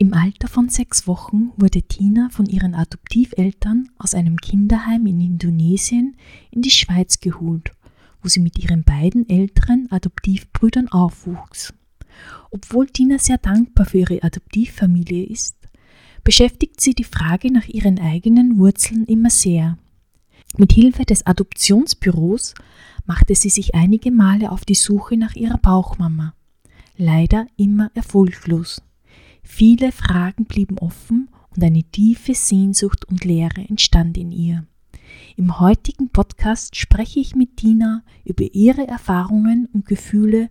Im Alter von sechs Wochen wurde Tina von ihren Adoptiveltern aus einem Kinderheim in Indonesien in die Schweiz geholt, wo sie mit ihren beiden älteren Adoptivbrüdern aufwuchs. Obwohl Tina sehr dankbar für ihre Adoptivfamilie ist, beschäftigt sie die Frage nach ihren eigenen Wurzeln immer sehr. Mit Hilfe des Adoptionsbüros machte sie sich einige Male auf die Suche nach ihrer Bauchmama, leider immer erfolglos. Viele Fragen blieben offen und eine tiefe Sehnsucht und Leere entstand in ihr. Im heutigen Podcast spreche ich mit Tina über ihre Erfahrungen und Gefühle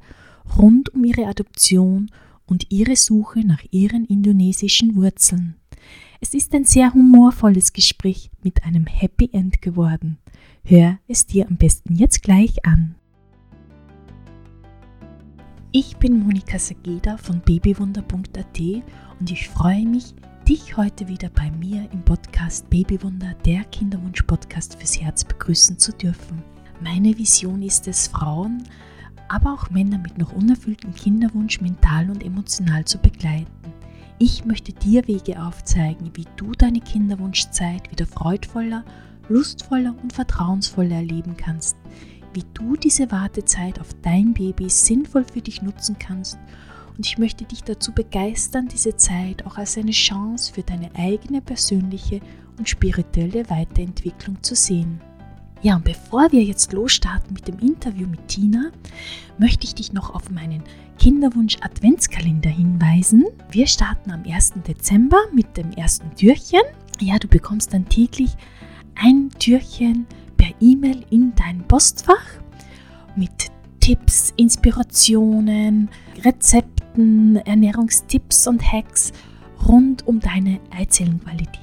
rund um ihre Adoption und ihre Suche nach ihren indonesischen Wurzeln. Es ist ein sehr humorvolles Gespräch mit einem Happy End geworden. Hör es dir am besten jetzt gleich an. Ich bin Monika Sageda von babywunder.at und ich freue mich, dich heute wieder bei mir im Podcast Babywunder, der Kinderwunsch-Podcast fürs Herz begrüßen zu dürfen. Meine Vision ist es, Frauen, aber auch Männer mit noch unerfülltem Kinderwunsch mental und emotional zu begleiten. Ich möchte dir Wege aufzeigen, wie du deine Kinderwunschzeit wieder freudvoller, lustvoller und vertrauensvoller erleben kannst wie du diese Wartezeit auf dein Baby sinnvoll für dich nutzen kannst. Und ich möchte dich dazu begeistern, diese Zeit auch als eine Chance für deine eigene persönliche und spirituelle Weiterentwicklung zu sehen. Ja, und bevor wir jetzt losstarten mit dem Interview mit Tina, möchte ich dich noch auf meinen Kinderwunsch Adventskalender hinweisen. Wir starten am 1. Dezember mit dem ersten Türchen. Ja, du bekommst dann täglich ein Türchen per E-Mail in dein Postfach mit Tipps, Inspirationen, Rezepten, Ernährungstipps und Hacks rund um deine Eizellenqualität.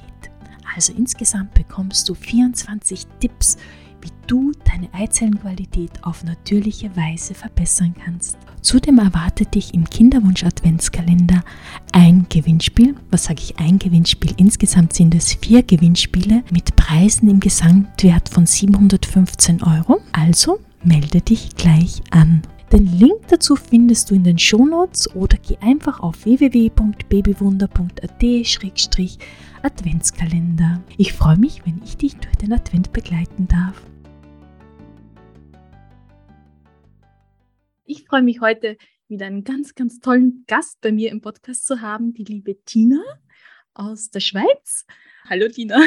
Also insgesamt bekommst du 24 Tipps, wie du deine Eizellenqualität auf natürliche Weise verbessern kannst. Zudem erwartet dich im Kinderwunsch Adventskalender ein Gewinnspiel. Was sage ich ein Gewinnspiel? Insgesamt sind es vier Gewinnspiele mit Preisen im Gesamtwert von 715 Euro. Also melde dich gleich an. Den Link dazu findest du in den Shownotes oder geh einfach auf www.babywunder.at-adventskalender. Ich freue mich, wenn ich dich durch den Advent begleiten darf. Ich freue mich heute wieder einen ganz, ganz tollen Gast bei mir im Podcast zu haben, die liebe Tina aus der Schweiz. Hallo Tina.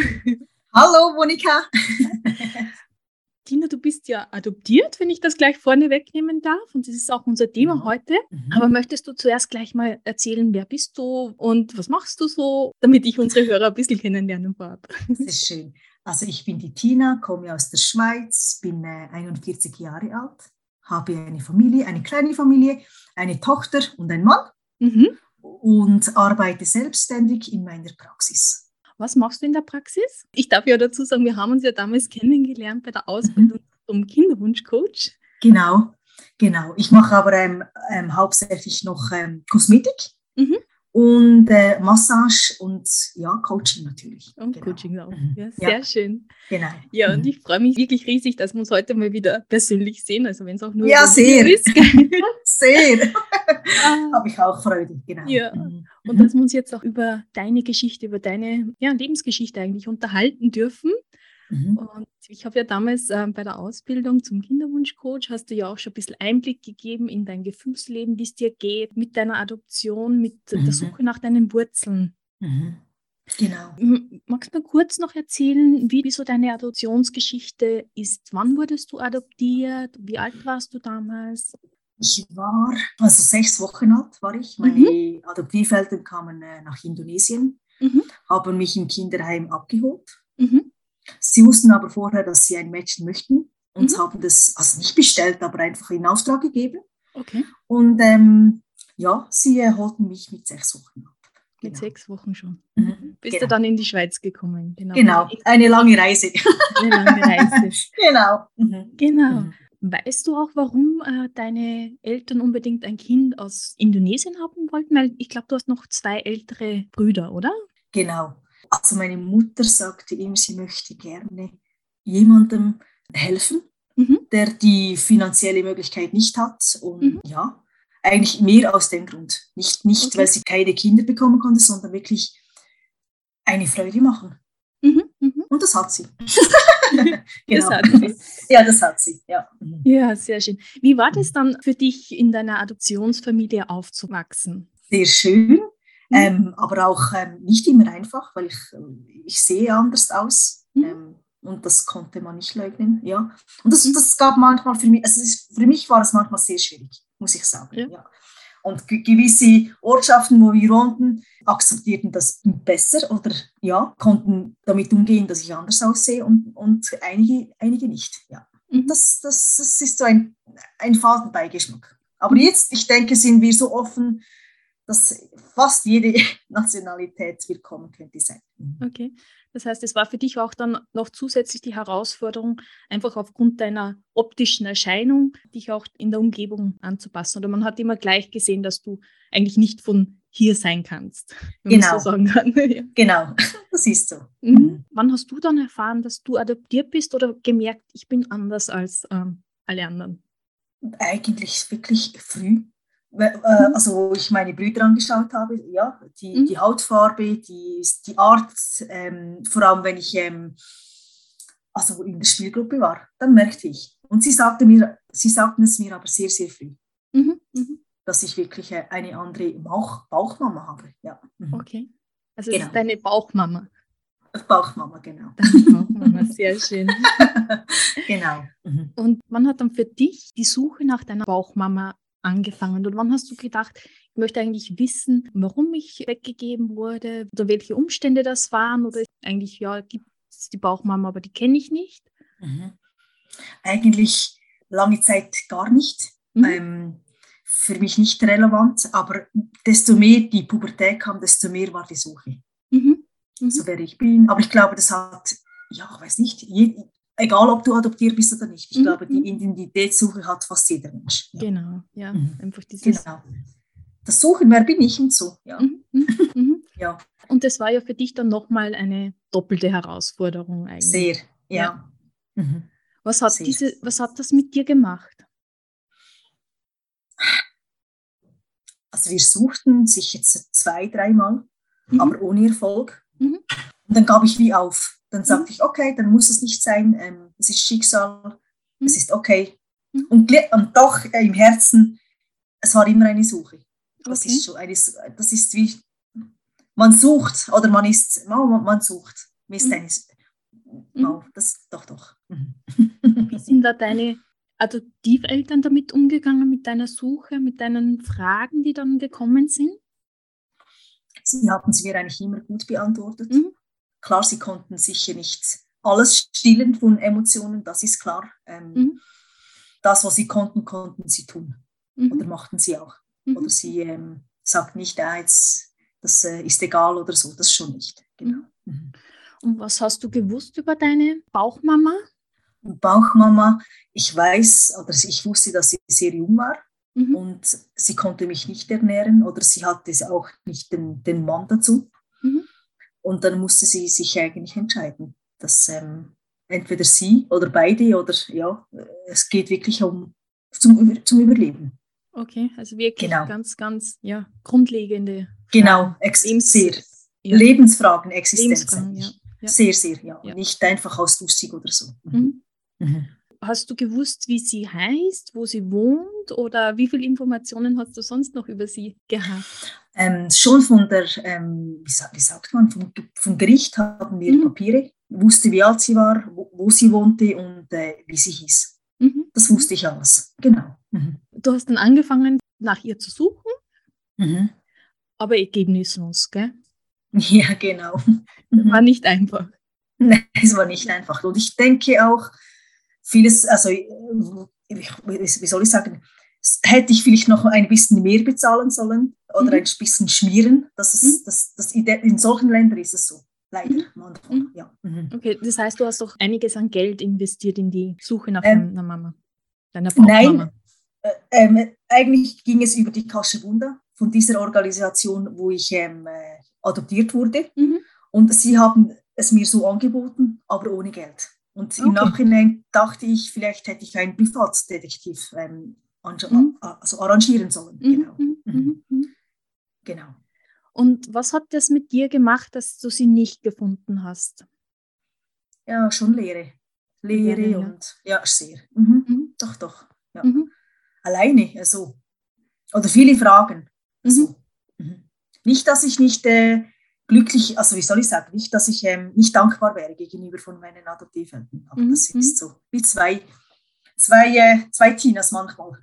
Hallo Monika. Tina, du bist ja adoptiert, wenn ich das gleich vorne wegnehmen darf. Und das ist auch unser Thema mhm. heute. Mhm. Aber möchtest du zuerst gleich mal erzählen, wer bist du und was machst du so, damit ich unsere Hörer ein bisschen kennenlernen vorab? Das ist schön. Also ich bin die Tina, komme aus der Schweiz, bin äh, 41 Jahre alt, habe eine Familie, eine kleine Familie, eine Tochter und einen Mann mhm. und arbeite selbstständig in meiner Praxis. Was machst du in der Praxis? Ich darf ja dazu sagen, wir haben uns ja damals kennengelernt bei der Ausbildung mhm. zum Kinderwunschcoach. Genau, genau. Ich mache aber ähm, ähm, hauptsächlich noch ähm, Kosmetik. Mhm und äh, Massage und ja, Coaching natürlich. Und genau. Coaching auch. Mhm. Ja, sehr ja. schön. Genau. Ja, und mhm. ich freue mich wirklich riesig, dass wir uns heute mal wieder persönlich sehen. Also wenn es auch nur ja, sehr. ist. sehr. Ah. Habe ich auch Freude, genau. Ja. Mhm. Und dass wir uns jetzt auch über deine Geschichte, über deine ja, Lebensgeschichte eigentlich unterhalten dürfen. Mhm. Und ich habe ja damals äh, bei der Ausbildung zum Kinderwunschcoach, hast du ja auch schon ein bisschen Einblick gegeben in dein Gefühlsleben, wie es dir geht, mit deiner Adoption, mit mhm. der Suche nach deinen Wurzeln. Mhm. Genau. Magst du mir kurz noch erzählen, wie, wie so deine Adoptionsgeschichte ist? Wann wurdest du adoptiert? Wie alt warst du damals? Ich war, also sechs Wochen alt war ich. Meine mhm. Adoptiveltern kamen äh, nach Indonesien, mhm. haben mich im Kinderheim abgeholt. Mhm. Sie wussten aber vorher, dass sie ein Mädchen möchten und mhm. haben das also nicht bestellt, aber einfach in Auftrag gegeben. Okay. Und ähm, ja, sie äh, holten mich mit sechs Wochen ab. Mit genau. sechs Wochen schon. Mhm. Bist genau. du dann in die Schweiz gekommen? Genau, genau. eine lange Reise. Eine lange Reise. genau. Mhm. Genau. Mhm. Weißt du auch, warum äh, deine Eltern unbedingt ein Kind aus Indonesien haben wollten? Weil ich glaube, du hast noch zwei ältere Brüder, oder? Genau. Also meine Mutter sagte ihm, sie möchte gerne jemandem helfen, mhm. der die finanzielle Möglichkeit nicht hat. Und mhm. ja, eigentlich mehr aus dem Grund. Nicht, nicht okay. weil sie keine Kinder bekommen konnte, sondern wirklich eine Freude machen. Mhm, mh. Und das hat sie. genau. Das hat sie. Ja, das hat sie. Ja. Mhm. ja, sehr schön. Wie war das dann für dich, in deiner Adoptionsfamilie aufzuwachsen? Sehr schön, mhm. ähm, aber auch ähm, nicht immer einfach, weil ich, äh, ich sehe anders aus. Mhm. Ähm, und das konnte man nicht leugnen, ja. Und das, mhm. das gab manchmal für mich, also für mich war es manchmal sehr schwierig, muss ich sagen, ja. ja. Und gewisse Ortschaften, wo wir wohnten, akzeptierten das besser oder ja, konnten damit umgehen, dass ich anders aussehe und, und einige, einige nicht. Ja. Mhm. Das, das, das ist so ein, ein Fadenbeigeschmack. Aber jetzt, ich denke, sind wir so offen, dass fast jede Nationalität willkommen könnte sein. Mhm. Okay. Das heißt, es war für dich auch dann noch zusätzlich die Herausforderung, einfach aufgrund deiner optischen Erscheinung, dich auch in der Umgebung anzupassen. Oder man hat immer gleich gesehen, dass du eigentlich nicht von hier sein kannst. Genau. So ja. Genau, das ist so. Mhm. mhm. Wann hast du dann erfahren, dass du adoptiert bist oder gemerkt, ich bin anders als ähm, alle anderen? Eigentlich wirklich früh. Äh, mhm. also wo ich meine Brüder angeschaut habe, ja, die, mhm. die Hautfarbe, die, die Art, ähm, vor allem wenn ich ähm, also in der Spielgruppe war, dann merkte ich. Und sie, sagte mir, sie sagten es mir aber sehr, sehr früh, mhm. Mhm. dass ich wirklich äh, eine andere Bauch, Bauchmama habe. Ja. Mhm. Okay, also genau. ist deine Bauchmama. Bauchmama, genau. Bauchmama, sehr schön. genau. Und wann hat dann für dich die Suche nach deiner Bauchmama angefangen? Und wann hast du gedacht, ich möchte eigentlich wissen, warum ich weggegeben wurde oder welche Umstände das waren? Oder eigentlich, ja, gibt es die Bauchmama, aber die kenne ich nicht? Mhm. Eigentlich lange Zeit gar nicht. Mhm. Ähm, für mich nicht relevant, aber desto mehr die Pubertät kam, desto mehr war die Suche. Mhm. Mhm. So wer ich bin. Aber ich glaube, das hat, ja, ich weiß nicht, egal ob du adoptiert bist oder nicht. Ich mhm. glaube, die mhm. Identitätssuche hat fast jeder Mensch. Ja. Genau, ja. Mhm. Einfach dieses genau. Das Suchen, wer bin ich und so. Ja. Mhm. mhm. mhm. ja. Und das war ja für dich dann nochmal eine doppelte Herausforderung eigentlich. Sehr, ja. ja. Was, hat Sehr. Diese, was hat das mit dir gemacht? Also wir suchten sich jetzt zwei, dreimal, aber ohne Erfolg. Und dann gab ich wie auf. Dann sagte mhm. ich, okay, dann muss es nicht sein, ähm, es ist Schicksal, mhm. es ist okay. Mhm. Und, und, doch äh, im Herzen, es war immer eine Suche. Das okay. ist schon eine, das ist wie, man sucht oder man ist, man, man sucht. Wie ist eine, oh, das, doch, doch. Wie sind da deine Adoptiveltern damit umgegangen, mit deiner Suche, mit deinen Fragen, die dann gekommen sind? Sie haben sie mir eigentlich immer gut beantwortet. Mhm. Klar, sie konnten sicher nicht alles stillen von Emotionen, das ist klar. Ähm, mhm. Das, was sie konnten, konnten sie tun. Mhm. Oder machten sie auch. Mhm. Oder sie ähm, sagt nicht, ah, jetzt, das äh, ist egal oder so, das schon nicht. Genau. Mhm. Mhm. Und was hast du gewusst über deine Bauchmama? Bauchmama, ich weiß, oder ich wusste, dass sie sehr jung war mhm. und sie konnte mich nicht ernähren oder sie hatte auch nicht den, den Mann dazu. Mhm. Und dann musste sie sich eigentlich entscheiden, dass ähm, entweder sie oder beide oder ja, es geht wirklich um zum, zum Überleben. Okay, also wirklich genau. ganz, ganz ja, grundlegende genau, Lebens sehr, ja. Lebensfragen, Existenzen. Ja. Ja. Sehr, sehr, ja. Nicht einfach aus lustig oder so. Mhm. Mhm. Hast du gewusst, wie sie heißt, wo sie wohnt oder wie viele Informationen hast du sonst noch über sie gehabt? Ähm, schon von der, ähm, wie, sagt man, vom, vom Gericht haben wir mhm. Papiere, wusste, wie alt sie war, wo, wo sie wohnte und äh, wie sie hieß. Mhm. Das wusste ich alles, genau. Mhm. Du hast dann angefangen, nach ihr zu suchen, mhm. aber ergebnislos, gell? Ja, genau. War nicht einfach. Nein, es war nicht einfach. Und ich denke auch, vieles, also wie soll ich sagen, hätte ich vielleicht noch ein bisschen mehr bezahlen sollen oder mhm. ein bisschen schmieren. Das ist, mhm. das, das, in solchen Ländern ist es so. Leider. Mhm. mhm. Ja. Mhm. Okay, das heißt, du hast doch einiges an Geld investiert in die Suche nach ähm, einer Mama, deiner Nein, äh, ähm, eigentlich ging es über die Kasche Wunder von dieser Organisation, wo ich ähm, äh, adoptiert wurde. Mhm. Und sie haben es mir so angeboten, aber ohne Geld. Und okay. im Nachhinein dachte ich, vielleicht hätte ich einen Privatdetektiv ähm. Also arrangieren sollen. Mhm. Genau. Mhm. Mhm. mhm. genau. Und was hat das mit dir gemacht, dass du sie nicht gefunden hast? Ja, schon Lehre. Lehre ja, und ja, sehr. Mhm. Mhm. Doch, doch. Ja. Mhm. Alleine, also. Oder viele Fragen. Also. Nicht, dass ich nicht äh, glücklich, also wie soll ich sagen, nicht, dass ich ähm, nicht dankbar wäre gegenüber von meinen Adoptiveltern. Aber das ist so wie zwei, zwei, äh, zwei Tinas manchmal.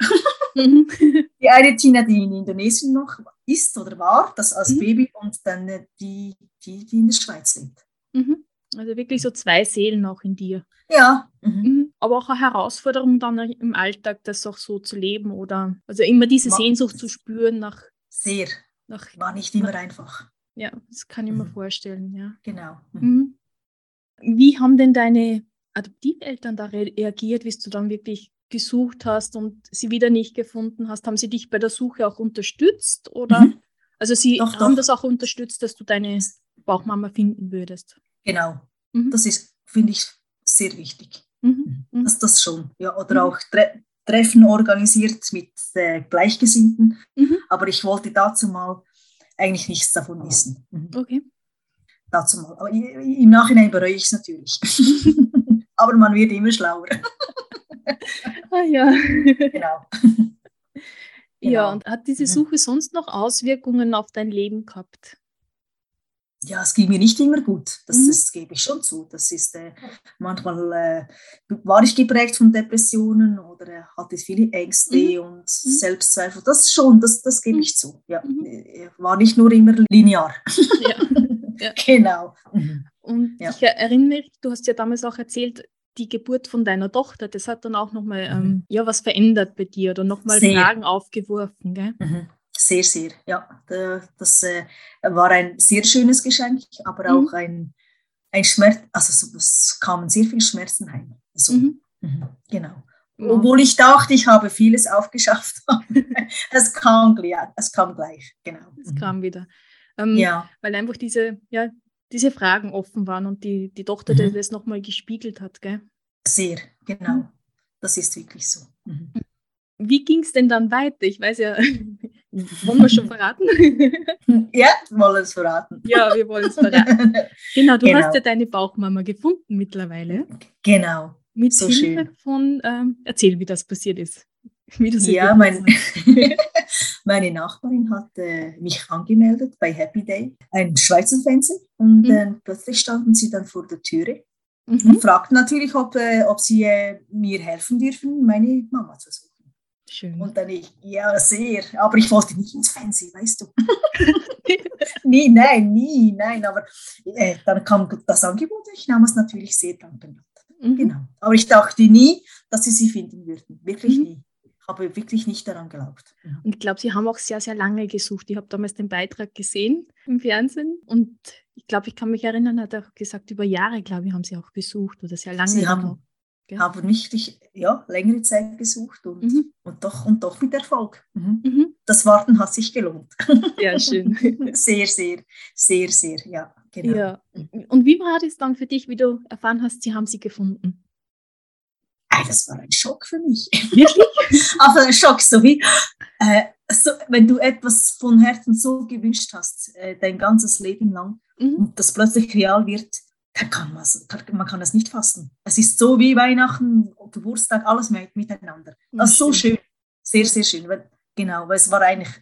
Mhm. die eine Tina, die in Indonesien noch ist oder war, das als mhm. Baby, und dann äh, die, die, die in der Schweiz lebt. Mhm. Also wirklich so zwei Seelen auch in dir. Ja. Mhm. mhm. Aber auch eine Herausforderung dann im Alltag, das auch so zu leben oder also immer diese War Sehnsucht zu spüren nach. Sehr. Nach, War nicht immer nach, einfach. Ja, das kann ich mir vorstellen, ja. Genau. Wie haben denn deine Adoptiveltern da reagiert, wie du dann wirklich gesucht hast und sie wieder nicht gefunden hast? Haben sie dich bei der Suche auch unterstützt? Oder mhm. also sie doch, haben doch. das auch unterstützt, dass du deine Bauchmama finden würdest? Genau. Mhm. Das ist, finde ich, sehr wichtig. Mhm. mhm. Das, das schon. Ja, oder mhm. auch tre Treffen organisiert mit äh, Gleichgesinnten. Mhm. Aber ich wollte dazu mal eigentlich nichts davon wissen. Okay. Dazu mal. Aber im Nachhinein bereue ich es natürlich. Aber man wird immer schlauer. ah ja. Genau. Ja, genau. und hat diese Suche sonst noch Auswirkungen auf dein Leben gehabt? ja, es ging mir nicht immer gut. Das, mhm. das gebe ich schon zu. Das ist äh, manchmal äh, war ich geprägt von Depressionen oder äh, hatte viele Ängste mhm. und mhm. Selbstzweifel. Das schon, das, das gebe mhm. ich zu. Ja, mhm. Äh, war nicht nur immer linear. Ja. ja. genau. Mhm. Und ja. ich erinnere mich, du hast ja damals auch erzählt, die Geburt von deiner Tochter, das hat dann auch nochmal ähm, ja, was verändert bei dir oder nochmal Fragen aufgeworfen. Gell? Sehr, sehr. Ja, das äh, war ein sehr schönes Geschenk, aber mhm. auch ein, ein Schmerz, also es kamen sehr viele Schmerzen heim. Also, mhm. Mhm, genau. Ja. Obwohl ich dachte, ich habe vieles aufgeschafft. es, kam, es kam gleich, genau. Es mhm. kam wieder. Ähm, ja. Weil einfach diese, ja, diese Fragen offen waren und die, die Tochter mhm. das nochmal gespiegelt hat, gell? Sehr, genau. Mhm. Das ist wirklich so. Wie ging es denn dann weiter? Ich weiß ja, wollen wir schon verraten? ja, wollen es verraten. Ja, wir wollen es verraten. Genau, du genau. hast ja deine Bauchmama gefunden mittlerweile. Genau. Mit so Hilfe schön. von, ähm, erzähl, wie das passiert ist. ja, mein, meine Nachbarin hat äh, mich angemeldet bei Happy Day, ein Schweizer Fernsehen, und mhm. äh, plötzlich standen sie dann vor der Türe mhm. und fragten natürlich, ob, äh, ob sie äh, mir helfen dürfen, meine Mama zu suchen. Schön. Und dann ich, ja, sehr. Aber ich wollte nicht ins Fernsehen, weißt du. nie, nein, nie, nein. Aber äh, dann kam das Angebot, ich nahm es natürlich sehr dankend. Mhm. Genau. Aber ich dachte nie, dass sie sie finden würden. Wirklich mhm. nie. Habe wirklich nicht daran geglaubt. Und ich glaube, Sie haben auch sehr, sehr lange gesucht. Ich habe damals den Beitrag gesehen im Fernsehen und ich glaube, ich kann mich erinnern, hat er auch gesagt, über Jahre, glaube ich, haben Sie auch gesucht oder sehr lange. Sie haben, Gell? Haben mich ja, längere Zeit gesucht und, mhm. und, doch, und doch mit Erfolg. Mhm. Mhm. Das Warten hat sich gelohnt. Ja, schön. sehr, sehr, sehr, sehr, ja. Genau. Ja. Und wie war das dann für dich, wie du erfahren hast, sie haben sie gefunden? Das war ein Schock für mich. Wirklich? Aber ein Schock, so wie, äh, so, wenn du etwas von Herzen so gewünscht hast, äh, dein ganzes Leben lang, mhm. und das plötzlich real wird, da kann man, man kann es nicht fassen. Es ist so wie Weihnachten, Geburtstag, alles miteinander. Das ist so schön, sehr, sehr schön. Weil, genau, weil es war eigentlich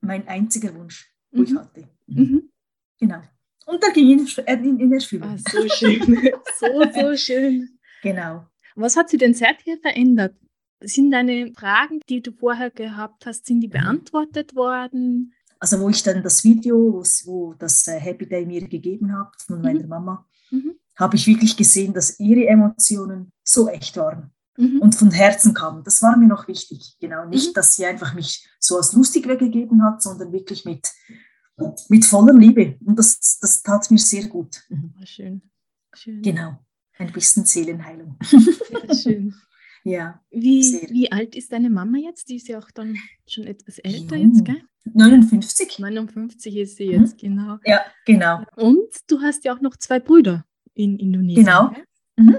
mein einziger Wunsch, wo mhm. ich hatte. Mhm. Genau. Und da ging in, in, in Erfüllung. Ah, so schön, so, so schön. Genau. Was hat sich denn seither verändert? Sind deine Fragen, die du vorher gehabt hast, sind die mhm. beantwortet worden? Also wo ich dann das Video, wo das äh, Happy Day mir gegeben hat von meiner mhm. Mama, mhm. habe ich wirklich gesehen, dass ihre Emotionen so echt waren mhm. und von Herzen kamen. Das war mir noch wichtig. Genau, nicht, mhm. dass sie einfach mich so als lustig weggegeben hat, sondern wirklich mit, mit voller Liebe. Und das, das tat mir sehr gut. Schön. schön. Genau, ein bisschen Seelenheilung. Ja, schön. Ja. Wie, wie alt ist deine Mama jetzt? Die ist ja auch dann schon etwas älter Jung. jetzt, gell? 59. 59 ist sie jetzt, mhm. genau. Ja, genau. Und du hast ja auch noch zwei Brüder in Indonesien. Genau. Mhm.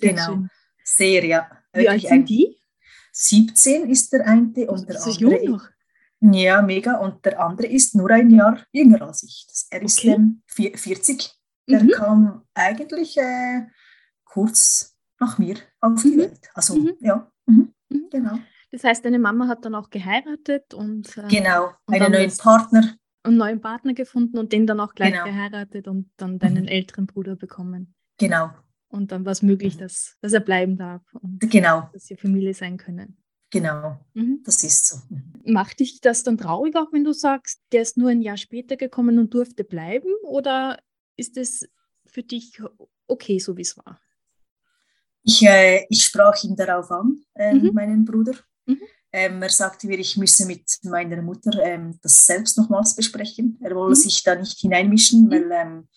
Genau. Schön. Sehr, ja. Wie alt sind die? 17 ist der eine und der das ist andere. Jung noch. Ja, mega. Und der andere ist nur ein Jahr jünger als ich. Er ist okay. ähm, 40. Der mhm. kam eigentlich äh, kurz nach mir auf die mhm. Welt. Also, mhm. ja, mhm. Mhm. genau. Das heißt, deine Mama hat dann auch geheiratet und. Äh, genau, und einen neuen Partner. Einen neuen Partner gefunden und den dann auch gleich genau. geheiratet und dann deinen älteren Bruder bekommen. Genau. Und dann war es möglich, dass, dass er bleiben darf. Und genau. Dass ihr Familie sein können. Genau, mhm. das ist so. Macht dich das dann traurig, auch wenn du sagst, der ist nur ein Jahr später gekommen und durfte bleiben? Oder ist es für dich okay, so wie es war? Ich, äh, ich sprach ihn darauf an, äh, mhm. meinen Bruder. Mhm. Ähm, er sagte mir, ich müsse mit meiner Mutter ähm, das selbst nochmals besprechen. Er wolle mhm. sich da nicht hineinmischen, mhm. weil ähm,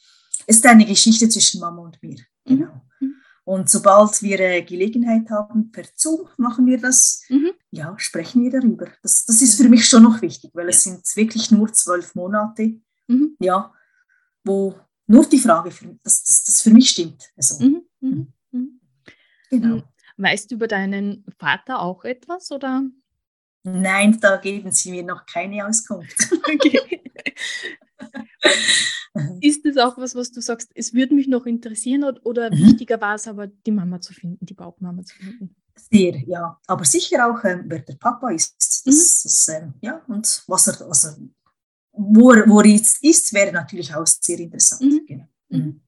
es ist eine Geschichte zwischen Mama und mir. Mhm. Genau. Mhm. Und sobald wir äh, Gelegenheit haben, per Zoom machen wir das, mhm. ja, sprechen wir darüber. Das, das ist für mich schon noch wichtig, weil ja. es sind wirklich nur zwölf Monate, mhm. ja, wo nur die Frage, für, dass das, das für mich stimmt. Also, mhm. Mhm. Mhm. Genau. Weißt du über deinen Vater auch etwas oder? Nein, da geben Sie mir noch keine Auskunft. Okay. Ist das auch was, was du sagst, es würde mich noch interessieren oder, oder mhm. wichtiger war es aber, die Mama zu finden, die Bauchmama zu finden? Sehr, ja. Aber sicher auch, ähm, wer der Papa ist. Das, mhm. das, ähm, ja, und was er, also, wo, er, wo er jetzt ist, wäre natürlich auch sehr interessant. Mhm. Genau. Mhm. mhm.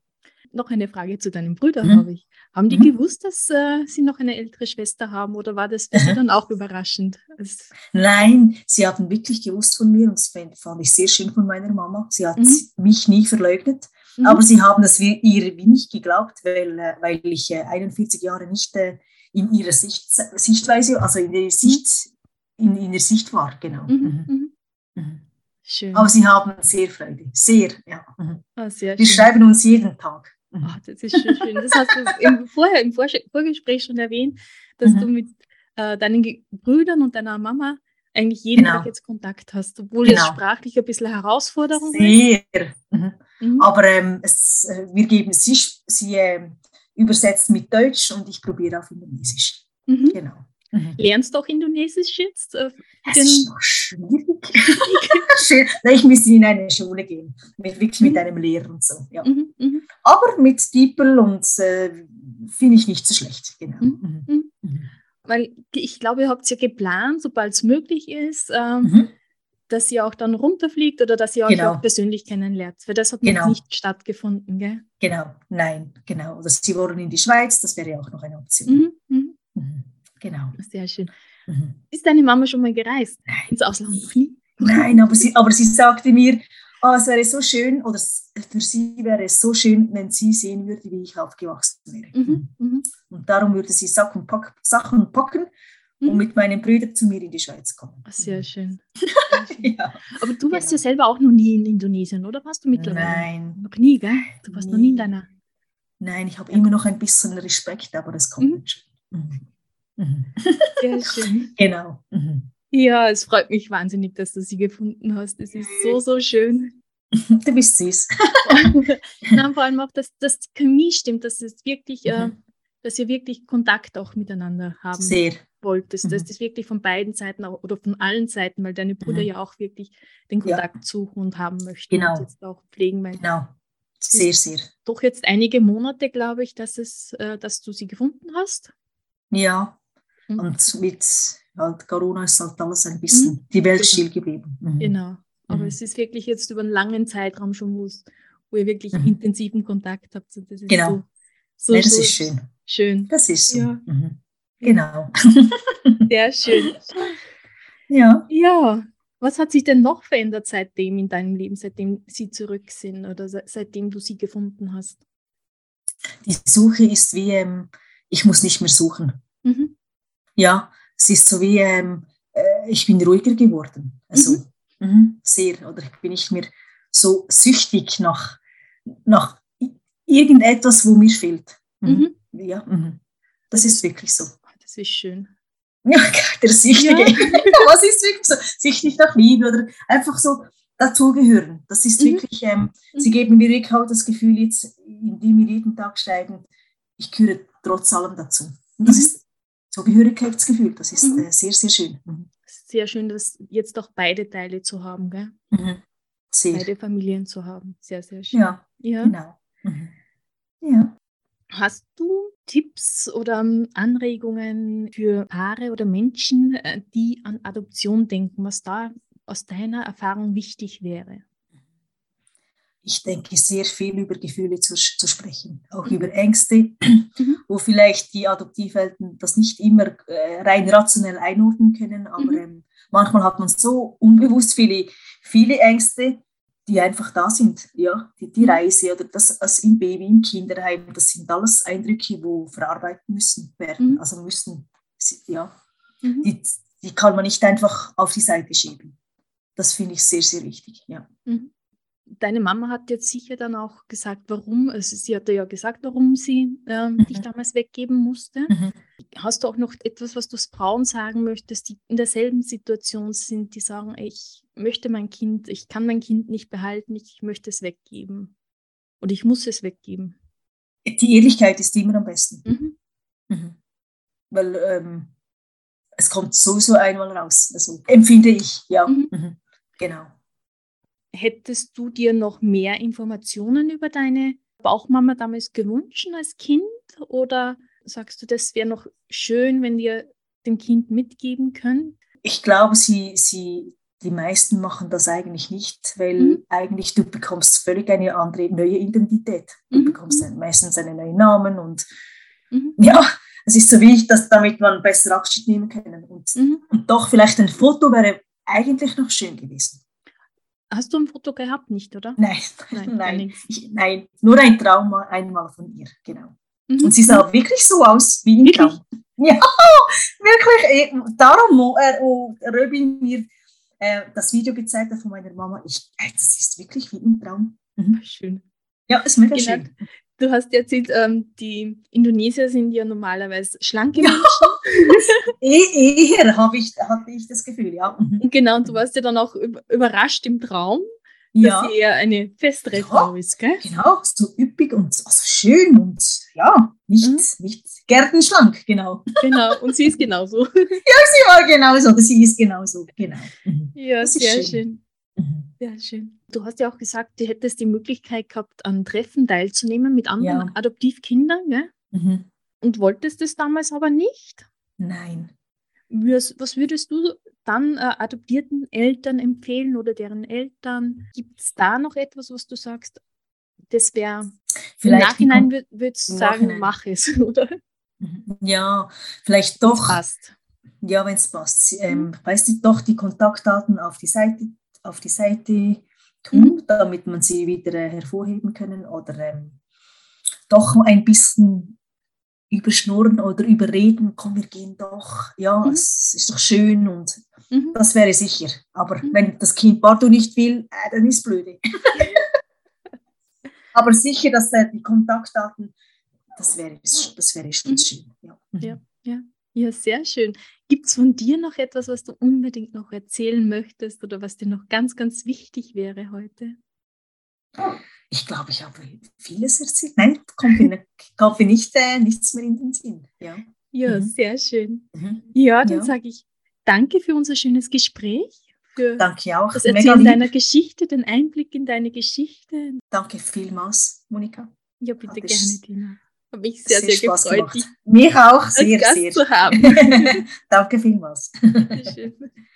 Noch eine Frage zu deinen Brüdern, mhm. habe ich. Haben die mhm. gewusst, dass äh, sie noch eine ältere Schwester haben oder war das für sie dann auch überraschend? Also Nein, sie haben wirklich gewusst von mir und das fand ich sehr schön von meiner Mama. Sie hat mhm. mich nie verleugnet, mhm. aber sie haben es ihr wie nicht geglaubt, weil, äh, weil ich äh, 41 Jahre nicht äh, in ihrer Sicht, Sichtweise, also in der Sicht, in, in der Sicht war, genau. Mhm, mhm. Schön. Aber sie haben sehr Freude, sehr, ja. Ah, sehr Wir schreiben uns jeden Tag. Oh, das ist schön, schön. Das hast du im, vorher im Vorgespräch schon erwähnt, dass mhm. du mit äh, deinen Brüdern und deiner Mama eigentlich jeden genau. Tag jetzt Kontakt hast, obwohl genau. es sprachlich ein bisschen Herausforderung Sehr. ist. Mhm. Mhm. Aber ähm, es, äh, wir geben sie, sie äh, übersetzt mit Deutsch und ich probiere auf Indonesisch. Mhm. Genau. Mhm. Lernst du auch Indonesisch jetzt? Äh, es ist noch schwierig. ich müsste in eine Schule gehen, mit, wirklich mit mhm. einem Lehrer und so. Ja. Mhm, mhm. Aber mit Diepel und äh, finde ich nicht so schlecht. Genau. Mhm. Weil ich glaube, ihr habt es ja geplant, sobald es möglich ist, ähm, dass ihr auch dann runterfliegt oder dass ihr euch genau. auch persönlich kennenlernt. Weil das hat genau. noch nicht stattgefunden, gell? Genau, nein, genau. Dass sie wollen in die Schweiz, das wäre ja auch noch eine Option. Genau. Sehr schön. Mhm. Ist deine Mama schon mal gereist? Nein. Ins Ausland? Nein, aber sie, aber sie sagte mir, oh, es wäre so schön, oder für sie wäre es so schön, wenn sie sehen würde, wie ich aufgewachsen wäre. Mhm. Mhm. Und darum würde sie Sachen, pack, Sachen packen und mhm. mit meinen Brüdern zu mir in die Schweiz kommen. Sehr schön. ja. Aber du warst genau. ja selber auch noch nie in Indonesien, oder warst du mittlerweile? Nein. Noch nie, gell? Du warst nie. noch nie in deiner. Nein, ich habe ja. immer noch ein bisschen Respekt, aber das kommt mhm. schon. Mhm. Mhm. Sehr schön. genau. Mhm. Ja, es freut mich wahnsinnig, dass du sie gefunden hast. Es ist so, so schön. Du bist süß. Nein, vor allem auch, dass, dass die Chemie stimmt, dass es wirklich, äh, mhm. äh, dass ihr wirklich Kontakt auch miteinander haben Sehr. wolltest. Mhm. Dass das wirklich von beiden Seiten auch, oder von allen Seiten, weil deine Brüder mhm. ja auch wirklich den Kontakt ja. suchen und haben möchten genau. und jetzt auch pflegen. Weil genau. Sehr, sehr. Doch jetzt einige Monate, glaube ich, dass, es, äh, dass du sie gefunden hast. Ja, Mhm. Und mit halt Corona ist halt alles ein bisschen mhm. die Welt genau. still geblieben. Mhm. Genau. Aber mhm. es ist wirklich jetzt über einen langen Zeitraum schon, wo ihr wirklich mhm. intensiven Kontakt habt. Das ist genau. So, so, nee, das so ist schön. Schön. Das ist so. Ja. Mhm. Genau. Sehr schön. Ja. Ja. Was hat sich denn noch verändert seitdem in deinem Leben, seitdem sie zurück sind oder seitdem du sie gefunden hast? Die Suche ist wie, ähm, ich muss nicht mehr suchen. Mhm ja, es ist so wie, ähm, äh, ich bin ruhiger geworden. Also mhm. mh, sehr, oder ich bin nicht mehr so süchtig nach, nach irgendetwas, wo mir fehlt. Mhm. Mhm. Ja, mhm. das ist wirklich so. Das ist schön. Ja, der Süchtige. Ja. Was ist wirklich so? Süchtig nach Liebe oder einfach so dazugehören. Das ist mhm. wirklich, ähm, mhm. sie geben mir wirklich auch das Gefühl, jetzt, indem wir jeden Tag steigen, ich gehöre trotz allem dazu. Und das ist Zugehörigkeitsgefühl, das ist mhm. äh, sehr, sehr schön. Mhm. Sehr schön, das jetzt auch beide Teile zu haben, gell? Mhm. Beide Familien zu haben. Sehr, sehr schön. Ja, ja. genau. Mhm. Ja. Hast du Tipps oder ähm, Anregungen für Paare oder Menschen, äh, die an Adoption denken, was da aus deiner Erfahrung wichtig wäre? Ich denke, sehr viel über Gefühle zu, zu sprechen, auch mhm. über Ängste, mhm. wo vielleicht die Adoptiveltern das nicht immer äh, rein rationell einordnen können, aber mhm. ähm, manchmal hat man so unbewusst viele, viele Ängste, die einfach da sind. Ja, die, die mhm. Reise oder das als im Baby, im Kinderheim, das sind alles Eindrücke, wo verarbeitet müssen werden. Mhm. Also müssen, ja, mhm. die, die kann man nicht einfach auf die Seite schieben. Das finde ich sehr, sehr wichtig. Ja. Deine Mama hat jetzt sicher dann auch gesagt, warum, also sie hatte ja gesagt, warum sie äh, mhm. dich damals weggeben musste. Mhm. Hast du auch noch etwas, was du Frauen sagen möchtest, die in derselben Situation sind, die sagen, ich möchte mein Kind, ich kann mein Kind nicht behalten, ich möchte es weggeben. Und ich muss es weggeben. Die Ehrlichkeit ist immer am besten. Mhm. Mhm. Weil ähm, es kommt sowieso einmal raus. Also empfinde ich, ja. Mhm. mhm. Genau. Hättest du dir noch mehr Informationen über deine Bauchmama damals gewünscht als Kind? Oder sagst du, das wäre noch schön, wenn ihr dem Kind mitgeben könnt? Ich glaube, sie, sie, die meisten machen das eigentlich nicht, weil mhm. eigentlich du bekommst völlig eine andere neue Identität. Du mhm. bekommst mhm. meistens einen neuen Namen und mhm. ja, es ist so wichtig, dass damit man besser Abschied nehmen können. Und, mhm. und doch vielleicht ein Foto wäre eigentlich noch schön gewesen. Hast du ein Foto gehabt, nicht, oder? Nein, nein, nein, ich, nein nur ein Trauma einmal von ihr, genau. Mhm. Und sie sah wirklich so aus wie im Traum. Ja, wirklich. Darum äh, oh, Röbin mir äh, das Video gezeigt hat von meiner Mama. Ich, äh, das ist wirklich wie im Traum. Mhm. Schön. Ja, ist mega genau. schön. Du hast ja erzählt, ähm, die Indonesier sind ja normalerweise schlanke. Menschen. e eher habe ich, hatte ich das Gefühl, ja. Mhm. Genau, und du warst ja dann auch überrascht im Traum, ja. dass sie eher eine festere ja, Frau ist, gell? Genau, so üppig und also schön und ja, nicht, mhm. nicht gärtenschlank, genau. Genau, und sie ist genauso. ja, sie war genauso, sie ist genauso, genau. Mhm. Ja, sehr schön. schön. Mhm. Sehr schön. Du hast ja auch gesagt, du hättest die Möglichkeit gehabt, an Treffen teilzunehmen mit anderen ja. Adoptivkindern, gell? Mhm. Und wolltest es damals aber nicht? Nein. Was, würdest du dann äh, adoptierten Eltern empfehlen oder deren Eltern? Gibt es da noch etwas, was du sagst, das wäre im Nachhinein würdest du sagen, Nachhinein. mach es, oder? Mhm. Ja, vielleicht doch. Passt. Ja, wenn es passt. Ähm, mhm. weißt du, doch die Kontaktdaten auf die Seite auf die Seite tun, mhm. damit man sie wieder äh, hervorheben können oder ähm, doch ein bisschen überschnurren oder überreden, komm, wir gehen doch, ja, mhm. es ist doch schön und mhm. das wäre sicher. Aber mhm. wenn das Kind partout nicht will, äh, dann ist es blöde. Aber sicher, dass äh, die Kontaktdaten, das wäre, das wäre schon mhm. schön. Ja. ja, ja. Ja, sehr schön. Gibt es von dir noch etwas, was du unbedingt noch erzählen möchtest oder was dir noch ganz, ganz wichtig wäre heute? Ich glaube, ich habe vieles erzählt. Nein, kommt mir, kommt mir nicht, äh, nichts mehr in den Sinn. Ja, ja mhm. sehr schön. Mhm. Ja, dann ja. sage ich danke für unser schönes Gespräch. Für danke auch. Das Erzählen deiner Geschichte, den Einblick in deine Geschichte. Danke vielmals, Monika. Ja, bitte Hat gerne, Dina. Habe mich sehr, sehr, sehr gefreut, dich Mich auch sehr, Gast sehr. zu haben. Danke vielmals.